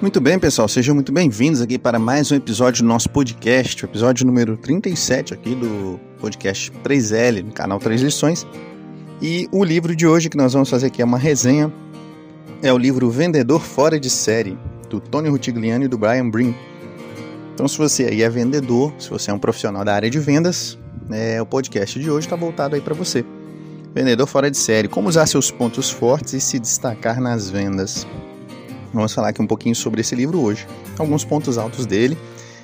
Muito bem, pessoal, sejam muito bem-vindos aqui para mais um episódio do nosso podcast, o episódio número 37 aqui do podcast 3L, no canal 3 Lições. E o livro de hoje que nós vamos fazer aqui é uma resenha, é o livro Vendedor Fora de Série, do Tony Rutigliani e do Brian Brin. Então, se você aí é vendedor, se você é um profissional da área de vendas, é, o podcast de hoje está voltado aí para você. Vendedor fora de série, como usar seus pontos fortes e se destacar nas vendas. Vamos falar aqui um pouquinho sobre esse livro hoje. Alguns pontos altos dele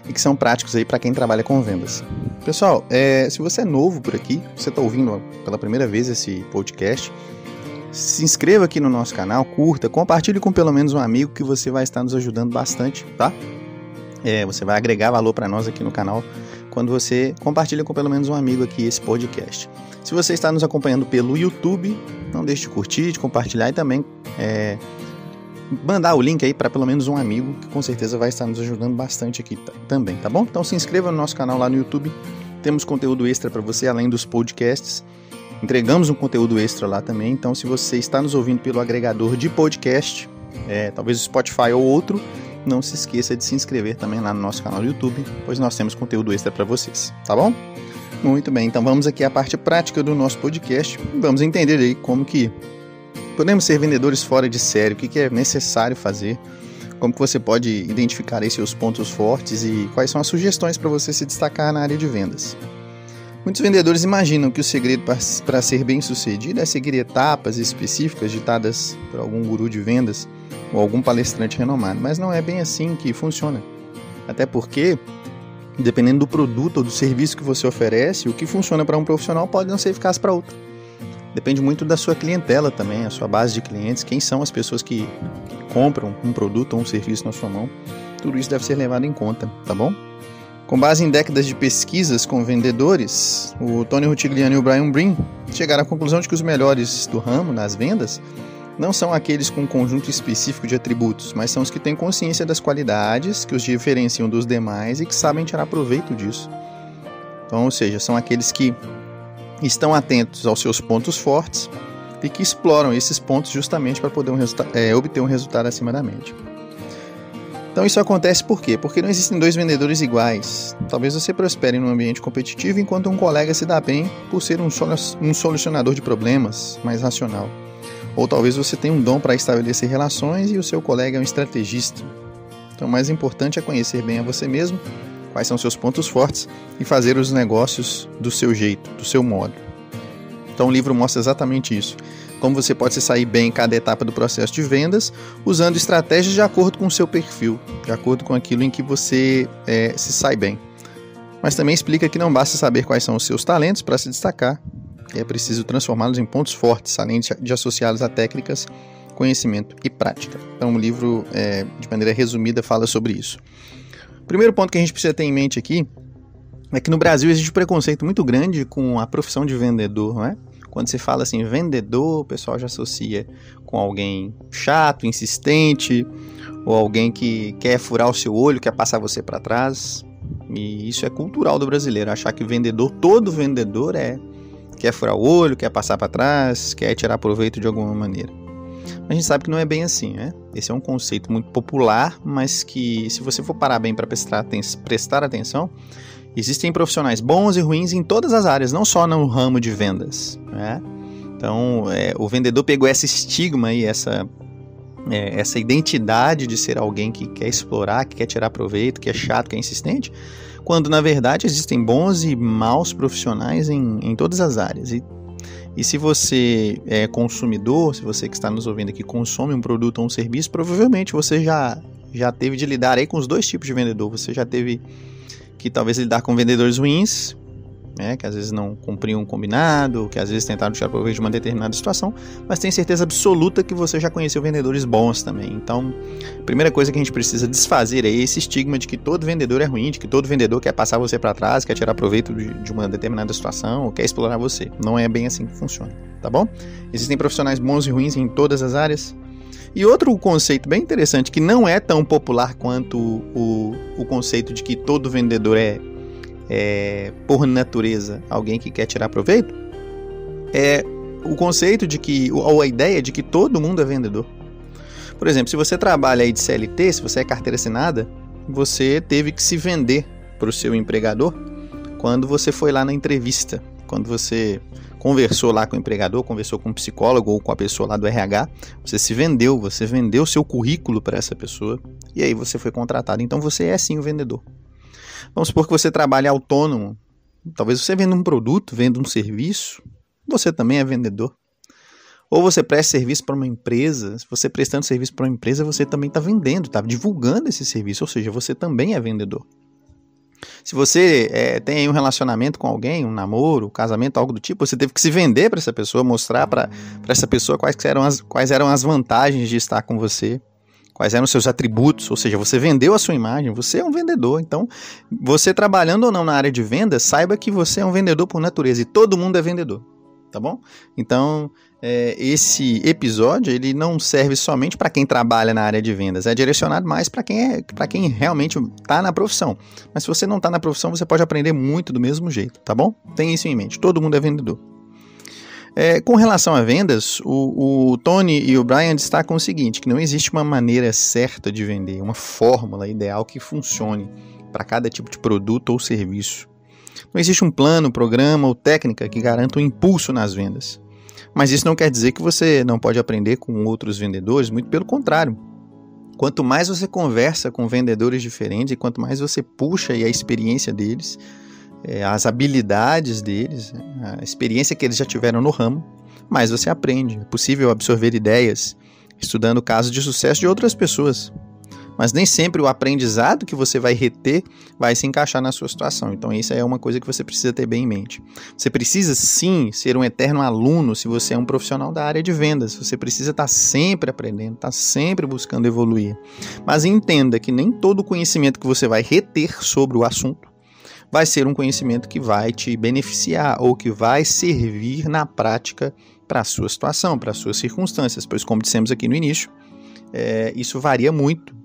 e que são práticos aí para quem trabalha com vendas. Pessoal, é, se você é novo por aqui, você está ouvindo pela primeira vez esse podcast, se inscreva aqui no nosso canal, curta, compartilhe com pelo menos um amigo que você vai estar nos ajudando bastante, tá? É, você vai agregar valor para nós aqui no canal quando você compartilha com pelo menos um amigo aqui esse podcast. Se você está nos acompanhando pelo YouTube, não deixe de curtir, de compartilhar e também é, mandar o link aí para pelo menos um amigo, que com certeza vai estar nos ajudando bastante aqui também, tá bom? Então se inscreva no nosso canal lá no YouTube. Temos conteúdo extra para você além dos podcasts. Entregamos um conteúdo extra lá também. Então, se você está nos ouvindo pelo agregador de podcast, é, talvez o Spotify ou outro, não se esqueça de se inscrever também lá no nosso canal do YouTube, pois nós temos conteúdo extra para vocês, tá bom? Muito bem, então vamos aqui à parte prática do nosso podcast. Vamos entender aí como que Podemos ser vendedores fora de série, o que é necessário fazer, como que você pode identificar aí seus pontos fortes e quais são as sugestões para você se destacar na área de vendas. Muitos vendedores imaginam que o segredo para ser bem sucedido é seguir etapas específicas ditadas por algum guru de vendas ou algum palestrante renomado, mas não é bem assim que funciona. Até porque, dependendo do produto ou do serviço que você oferece, o que funciona para um profissional pode não ser eficaz para outro. Depende muito da sua clientela também, a sua base de clientes, quem são as pessoas que, compram um produto ou um serviço na sua mão. Tudo isso deve ser levado em conta, tá bom? Com base em décadas de pesquisas com vendedores, o Tony Rutigliani e o Brian Brin chegaram à conclusão de que os melhores do ramo nas vendas não são aqueles com um conjunto específico de atributos, mas são os que têm consciência das qualidades que os diferenciam dos demais e que sabem tirar proveito disso. Então, ou seja, são aqueles que estão atentos aos seus pontos fortes e que exploram esses pontos justamente para poder um é, obter um resultado acima da média. Então isso acontece por quê? Porque não existem dois vendedores iguais. Talvez você prospere num ambiente competitivo enquanto um colega se dá bem por ser um, um solucionador de problemas, mais racional. Ou talvez você tenha um dom para estabelecer relações e o seu colega é um estrategista. Então o mais importante é conhecer bem a você mesmo quais são seus pontos fortes e fazer os negócios do seu jeito, do seu modo. Então o livro mostra exatamente isso. Como você pode se sair bem em cada etapa do processo de vendas, usando estratégias de acordo com o seu perfil, de acordo com aquilo em que você é, se sai bem. Mas também explica que não basta saber quais são os seus talentos para se destacar, é preciso transformá-los em pontos fortes, além de associá-los a técnicas, conhecimento e prática. Então o livro, é, de maneira resumida, fala sobre isso. Primeiro ponto que a gente precisa ter em mente aqui é que no Brasil existe um preconceito muito grande com a profissão de vendedor, não é? Quando se fala assim, vendedor, o pessoal já associa com alguém chato, insistente, ou alguém que quer furar o seu olho, quer passar você para trás. E isso é cultural do brasileiro, achar que vendedor, todo vendedor é quer furar o olho, quer passar para trás, quer tirar proveito de alguma maneira. A gente sabe que não é bem assim, né? Esse é um conceito muito popular, mas que se você for parar bem para prestar, atenção, existem profissionais bons e ruins em todas as áreas, não só no ramo de vendas, né? Então, é, o vendedor pegou esse estigma e essa é, essa identidade de ser alguém que quer explorar, que quer tirar proveito, que é chato, que é insistente, quando na verdade existem bons e maus profissionais em, em todas as áreas. E e se você é consumidor, se você que está nos ouvindo aqui consome um produto ou um serviço, provavelmente você já, já teve de lidar aí com os dois tipos de vendedor. Você já teve que talvez lidar com vendedores ruins, né, que às vezes não cumpriam um combinado, que às vezes tentaram tirar proveito de uma determinada situação, mas tem certeza absoluta que você já conheceu vendedores bons também. Então, a primeira coisa que a gente precisa desfazer é esse estigma de que todo vendedor é ruim, de que todo vendedor quer passar você para trás, quer tirar proveito de, de uma determinada situação, ou quer explorar você. Não é bem assim que funciona, tá bom? Existem profissionais bons e ruins em todas as áreas. E outro conceito bem interessante, que não é tão popular quanto o, o conceito de que todo vendedor é é, por natureza, alguém que quer tirar proveito, é o conceito de que, ou a ideia de que todo mundo é vendedor. Por exemplo, se você trabalha aí de CLT, se você é carteira assinada, você teve que se vender para o seu empregador quando você foi lá na entrevista, quando você conversou lá com o empregador, conversou com o psicólogo ou com a pessoa lá do RH, você se vendeu, você vendeu seu currículo para essa pessoa e aí você foi contratado. Então você é sim o vendedor. Vamos supor que você trabalha autônomo. Talvez você venda um produto, venda um serviço, você também é vendedor. Ou você presta serviço para uma empresa, se você prestando serviço para uma empresa, você também está vendendo, está divulgando esse serviço, ou seja, você também é vendedor. Se você é, tem um relacionamento com alguém, um namoro, um casamento, algo do tipo, você teve que se vender para essa pessoa, mostrar para essa pessoa quais eram, as, quais eram as vantagens de estar com você, quais eram os seus atributos, ou seja, você vendeu a sua imagem, você é um vendedor. Então, você trabalhando ou não na área de vendas, saiba que você é um vendedor por natureza e todo mundo é vendedor tá bom? Então, é, esse episódio ele não serve somente para quem trabalha na área de vendas, é direcionado mais para quem é para quem realmente está na profissão. Mas se você não está na profissão, você pode aprender muito do mesmo jeito, tá bom? Tem isso em mente. Todo mundo é vendedor. É, com relação a vendas, o, o, Tony e o Brian destacam o seguinte: que não existe uma maneira certa de vender, uma fórmula ideal que funcione para cada tipo de produto ou serviço. Não existe um plano, programa ou técnica que garanta um impulso nas vendas. Mas isso não quer dizer que você não pode aprender com outros vendedores, muito pelo contrário. Quanto mais você conversa com vendedores diferentes e quanto mais você puxa a experiência deles, é, as habilidades deles, a experiência que eles já tiveram no ramo, mais você aprende. É possível absorver ideias estudando casos de sucesso de outras pessoas mas nem sempre o aprendizado que você vai reter vai se encaixar na sua situação. Então, isso é uma coisa que você precisa ter bem em mente. Você precisa sim ser um eterno aluno se você é um profissional da área de vendas. Você precisa estar sempre aprendendo, estar sempre buscando evoluir. Mas entenda que nem todo o conhecimento que você vai reter sobre o assunto vai ser um conhecimento que vai te beneficiar ou que vai servir na prática para a sua situação, para as suas circunstâncias, pois, como dissemos aqui no início, é, isso varia muito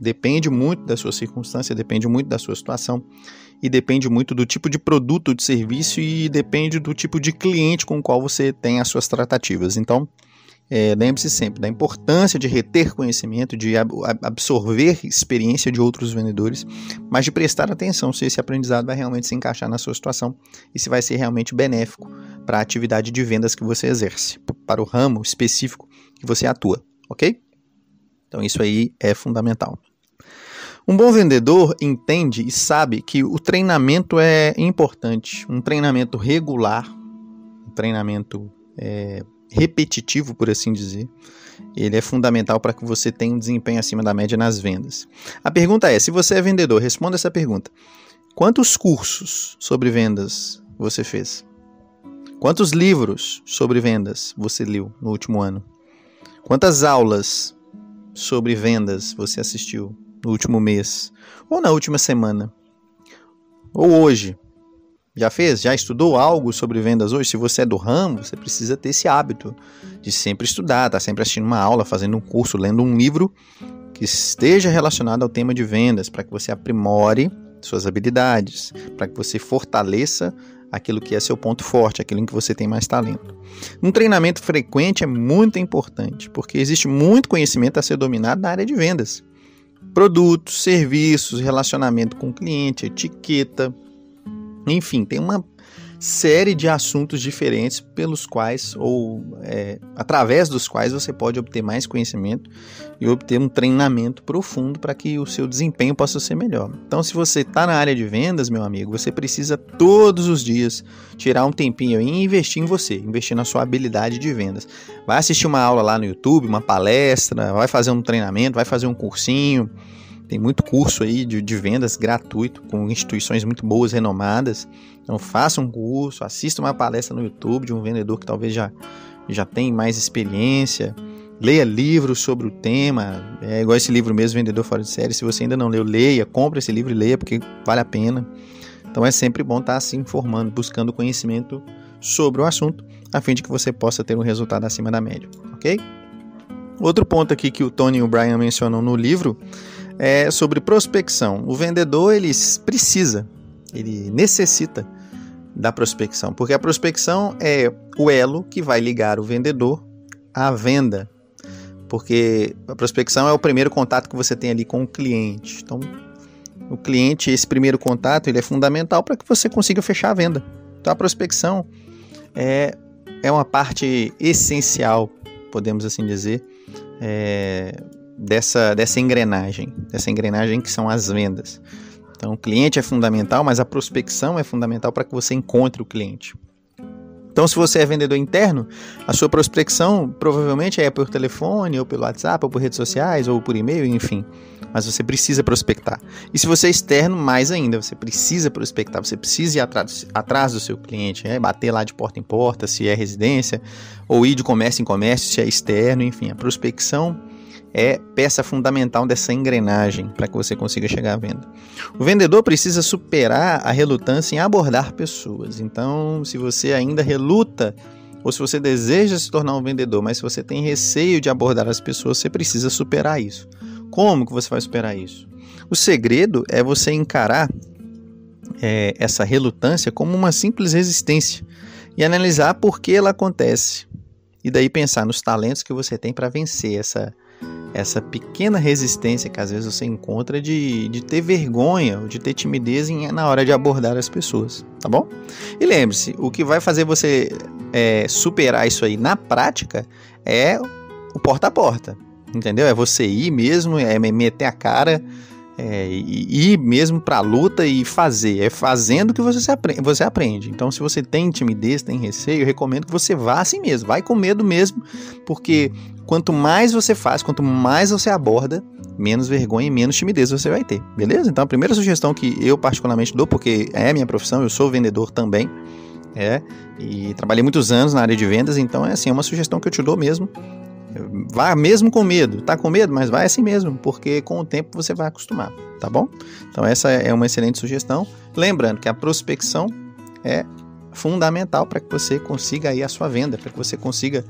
Depende muito da sua circunstância, depende muito da sua situação e depende muito do tipo de produto de serviço e depende do tipo de cliente com o qual você tem as suas tratativas. Então, é, lembre-se sempre da importância de reter conhecimento, de ab absorver experiência de outros vendedores, mas de prestar atenção se esse aprendizado vai realmente se encaixar na sua situação e se vai ser realmente benéfico para a atividade de vendas que você exerce, para o ramo específico que você atua, ok? Então, isso aí é fundamental. Um bom vendedor entende e sabe que o treinamento é importante, um treinamento regular, um treinamento é, repetitivo, por assim dizer. Ele é fundamental para que você tenha um desempenho acima da média nas vendas. A pergunta é: se você é vendedor, responda essa pergunta. Quantos cursos sobre vendas você fez? Quantos livros sobre vendas você leu no último ano? Quantas aulas sobre vendas você assistiu no último mês, ou na última semana, ou hoje. Já fez? Já estudou algo sobre vendas hoje? Se você é do ramo, você precisa ter esse hábito de sempre estudar, tá sempre assistindo uma aula, fazendo um curso, lendo um livro que esteja relacionado ao tema de vendas, para que você aprimore suas habilidades, para que você fortaleça aquilo que é seu ponto forte, aquilo em que você tem mais talento. Um treinamento frequente é muito importante, porque existe muito conhecimento a ser dominado na área de vendas produtos, serviços, relacionamento com o cliente, etiqueta, enfim, tem uma série de assuntos diferentes pelos quais ou é, através dos quais você pode obter mais conhecimento e obter um treinamento profundo para que o seu desempenho possa ser melhor. Então, se você está na área de vendas, meu amigo, você precisa todos os dias tirar um tempinho e investir em você, investir na sua habilidade de vendas. Vai assistir uma aula lá no YouTube, uma palestra, vai fazer um treinamento, vai fazer um cursinho tem muito curso aí de, de vendas gratuito, com instituições muito boas, renomadas. Então faça um curso, assista uma palestra no YouTube de um vendedor que talvez já, já tem mais experiência. Leia livros sobre o tema. É igual esse livro mesmo, Vendedor Fora de Série. Se você ainda não leu, leia, compre esse livro e leia, porque vale a pena. Então é sempre bom estar se informando, buscando conhecimento sobre o assunto, a fim de que você possa ter um resultado acima da média, ok? Outro ponto aqui que o Tony e o Brian mencionam no livro é sobre prospecção. O vendedor ele precisa, ele necessita da prospecção, porque a prospecção é o elo que vai ligar o vendedor à venda. Porque a prospecção é o primeiro contato que você tem ali com o cliente. Então, o cliente, esse primeiro contato, ele é fundamental para que você consiga fechar a venda. Então, a prospecção é, é uma parte essencial, podemos assim dizer, é, dessa, dessa engrenagem, dessa engrenagem que são as vendas. Então, o cliente é fundamental, mas a prospecção é fundamental para que você encontre o cliente. Então, se você é vendedor interno, a sua prospecção provavelmente é por telefone, ou pelo WhatsApp, ou por redes sociais, ou por e-mail, enfim. Mas você precisa prospectar. E se você é externo, mais ainda, você precisa prospectar, você precisa ir atrás, atrás do seu cliente, né? bater lá de porta em porta, se é residência, ou ir de comércio em comércio, se é externo, enfim. A prospecção é peça fundamental dessa engrenagem para que você consiga chegar à venda. O vendedor precisa superar a relutância em abordar pessoas. Então, se você ainda reluta ou se você deseja se tornar um vendedor, mas se você tem receio de abordar as pessoas, você precisa superar isso. Como que você vai superar isso? O segredo é você encarar é, essa relutância como uma simples resistência e analisar por que ela acontece. E daí pensar nos talentos que você tem para vencer essa essa pequena resistência que às vezes você encontra de, de ter vergonha ou de ter timidez na hora de abordar as pessoas, tá bom? E lembre-se, o que vai fazer você é, superar isso aí na prática é o porta a porta, entendeu? É você ir mesmo, é meter a cara, é, ir mesmo para a luta e fazer. É fazendo que você, aprende, você aprende. Então, se você tem timidez, tem receio, eu recomendo que você vá assim mesmo. Vai com medo mesmo, porque quanto mais você faz, quanto mais você aborda, menos vergonha e menos timidez você vai ter. Beleza? Então, a primeira sugestão que eu particularmente dou, porque é minha profissão, eu sou vendedor também. É, e trabalhei muitos anos na área de vendas, então é assim, é uma sugestão que eu te dou mesmo Vá mesmo com medo. Tá com medo, mas vai assim mesmo, porque com o tempo você vai acostumar, tá bom? Então essa é uma excelente sugestão. Lembrando que a prospecção é fundamental para que você consiga aí a sua venda, para que você consiga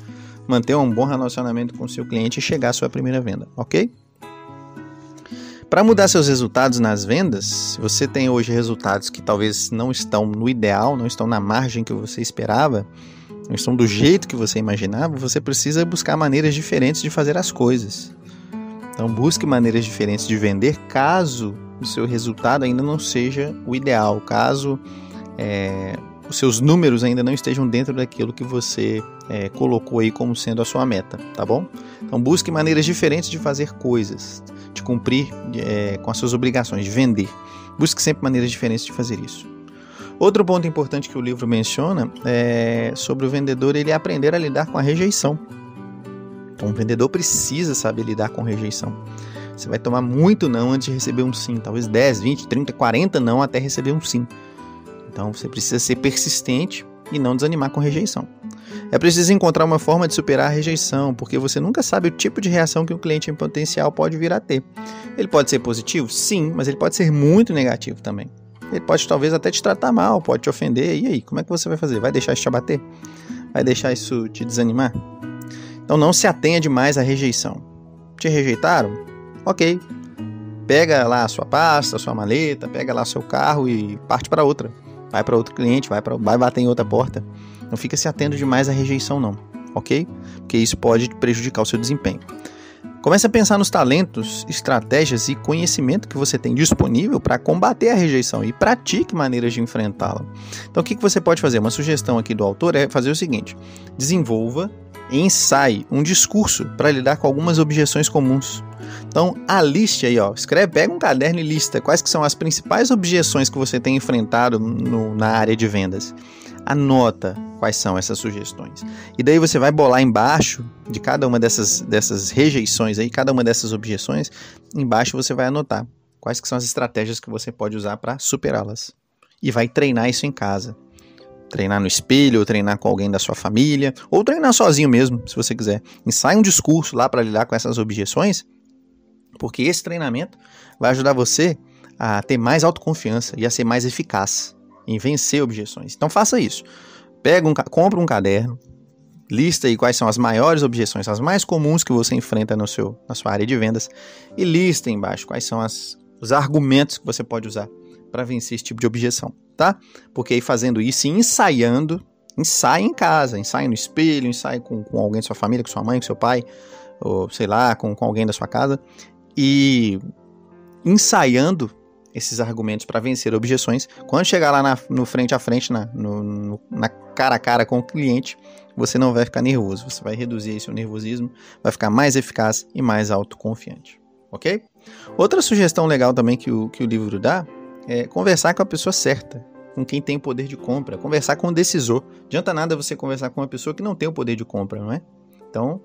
manter um bom relacionamento com o seu cliente e chegar à sua primeira venda, ok? Para mudar seus resultados nas vendas, se você tem hoje resultados que talvez não estão no ideal, não estão na margem que você esperava, não estão do jeito que você imaginava, você precisa buscar maneiras diferentes de fazer as coisas. Então, busque maneiras diferentes de vender caso o seu resultado ainda não seja o ideal, caso é, os seus números ainda não estejam dentro daquilo que você é, colocou aí como sendo a sua meta, tá bom? Então, busque maneiras diferentes de fazer coisas, de cumprir é, com as suas obrigações, de vender. Busque sempre maneiras diferentes de fazer isso. Outro ponto importante que o livro menciona é sobre o vendedor ele aprender a lidar com a rejeição. Então, o vendedor precisa saber lidar com rejeição. Você vai tomar muito não antes de receber um sim, talvez 10, 20, 30, 40 não até receber um sim. Então você precisa ser persistente e não desanimar com rejeição. É preciso encontrar uma forma de superar a rejeição, porque você nunca sabe o tipo de reação que o cliente em potencial pode vir a ter. Ele pode ser positivo? Sim, mas ele pode ser muito negativo também. Ele pode talvez até te tratar mal, pode te ofender. E aí, como é que você vai fazer? Vai deixar isso te abater? Vai deixar isso te desanimar? Então não se atenha demais à rejeição. Te rejeitaram? Ok. Pega lá a sua pasta, a sua maleta, pega lá seu carro e parte para outra. Vai para outro cliente, vai, pra, vai bater em outra porta. Não fica se atendo demais à rejeição, não. Ok? Porque isso pode prejudicar o seu desempenho. Comece a pensar nos talentos, estratégias e conhecimento que você tem disponível para combater a rejeição e pratique maneiras de enfrentá-la. Então, o que você pode fazer? Uma sugestão aqui do autor é fazer o seguinte: desenvolva ensaie um discurso para lidar com algumas objeções comuns. Então, a lista aí, ó, escreve, pega um caderno e lista quais que são as principais objeções que você tem enfrentado no, na área de vendas. Anota quais são essas sugestões. E daí você vai bolar embaixo de cada uma dessas, dessas rejeições aí, cada uma dessas objeções, embaixo você vai anotar quais que são as estratégias que você pode usar para superá-las. E vai treinar isso em casa. Treinar no espelho, treinar com alguém da sua família, ou treinar sozinho mesmo, se você quiser. Ensaie um discurso lá para lidar com essas objeções, porque esse treinamento vai ajudar você a ter mais autoconfiança e a ser mais eficaz em vencer objeções. Então faça isso. Pega um, compra um caderno, lista aí quais são as maiores objeções, as mais comuns que você enfrenta no seu, na sua área de vendas e lista embaixo quais são as, os argumentos que você pode usar para vencer esse tipo de objeção, tá? Porque aí fazendo isso e ensaiando, ensaie em casa, ensaie no espelho, ensaie com, com alguém da sua família, com sua mãe, com seu pai, ou sei lá, com, com alguém da sua casa, e ensaiando esses argumentos para vencer objeções, quando chegar lá na, no frente a frente, na, no, no, na cara a cara com o cliente, você não vai ficar nervoso, você vai reduzir seu nervosismo, vai ficar mais eficaz e mais autoconfiante, ok? Outra sugestão legal também que o, que o livro dá é conversar com a pessoa certa, com quem tem poder de compra, conversar com o decisor. Adianta nada você conversar com uma pessoa que não tem o poder de compra, não é? Então,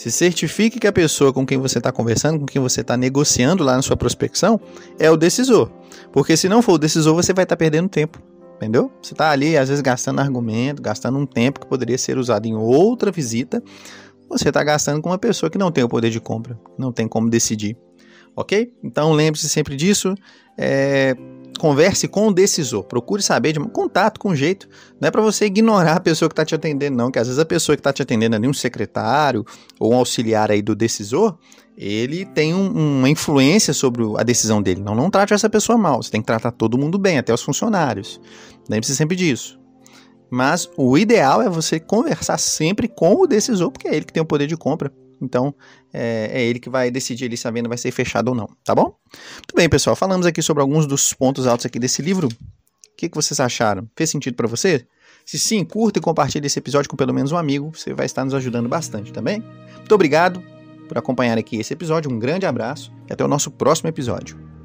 se certifique que a pessoa com quem você está conversando, com quem você está negociando lá na sua prospecção, é o decisor. Porque se não for o decisor, você vai estar tá perdendo tempo. Entendeu? Você está ali, às vezes, gastando argumento, gastando um tempo que poderia ser usado em outra visita. Você está gastando com uma pessoa que não tem o poder de compra, não tem como decidir. Ok? Então lembre-se sempre disso. É, converse com o decisor, procure saber de contato com jeito. Não é para você ignorar a pessoa que está te atendendo, não, que às vezes a pessoa que está te atendendo é um secretário ou um auxiliar aí do decisor, ele tem um, uma influência sobre a decisão dele. Não, não trate essa pessoa mal, você tem que tratar todo mundo bem, até os funcionários. Lembre-se sempre disso. Mas o ideal é você conversar sempre com o decisor, porque é ele que tem o poder de compra. Então, é, é, ele que vai decidir ali sabendo vai ser fechado ou não, tá bom? Muito bem, pessoal. Falamos aqui sobre alguns dos pontos altos aqui desse livro. O que, que vocês acharam? Fez sentido para você? Se sim, curta e compartilhe esse episódio com pelo menos um amigo. Você vai estar nos ajudando bastante. Tá Muito obrigado por acompanhar aqui esse episódio. Um grande abraço e até o nosso próximo episódio.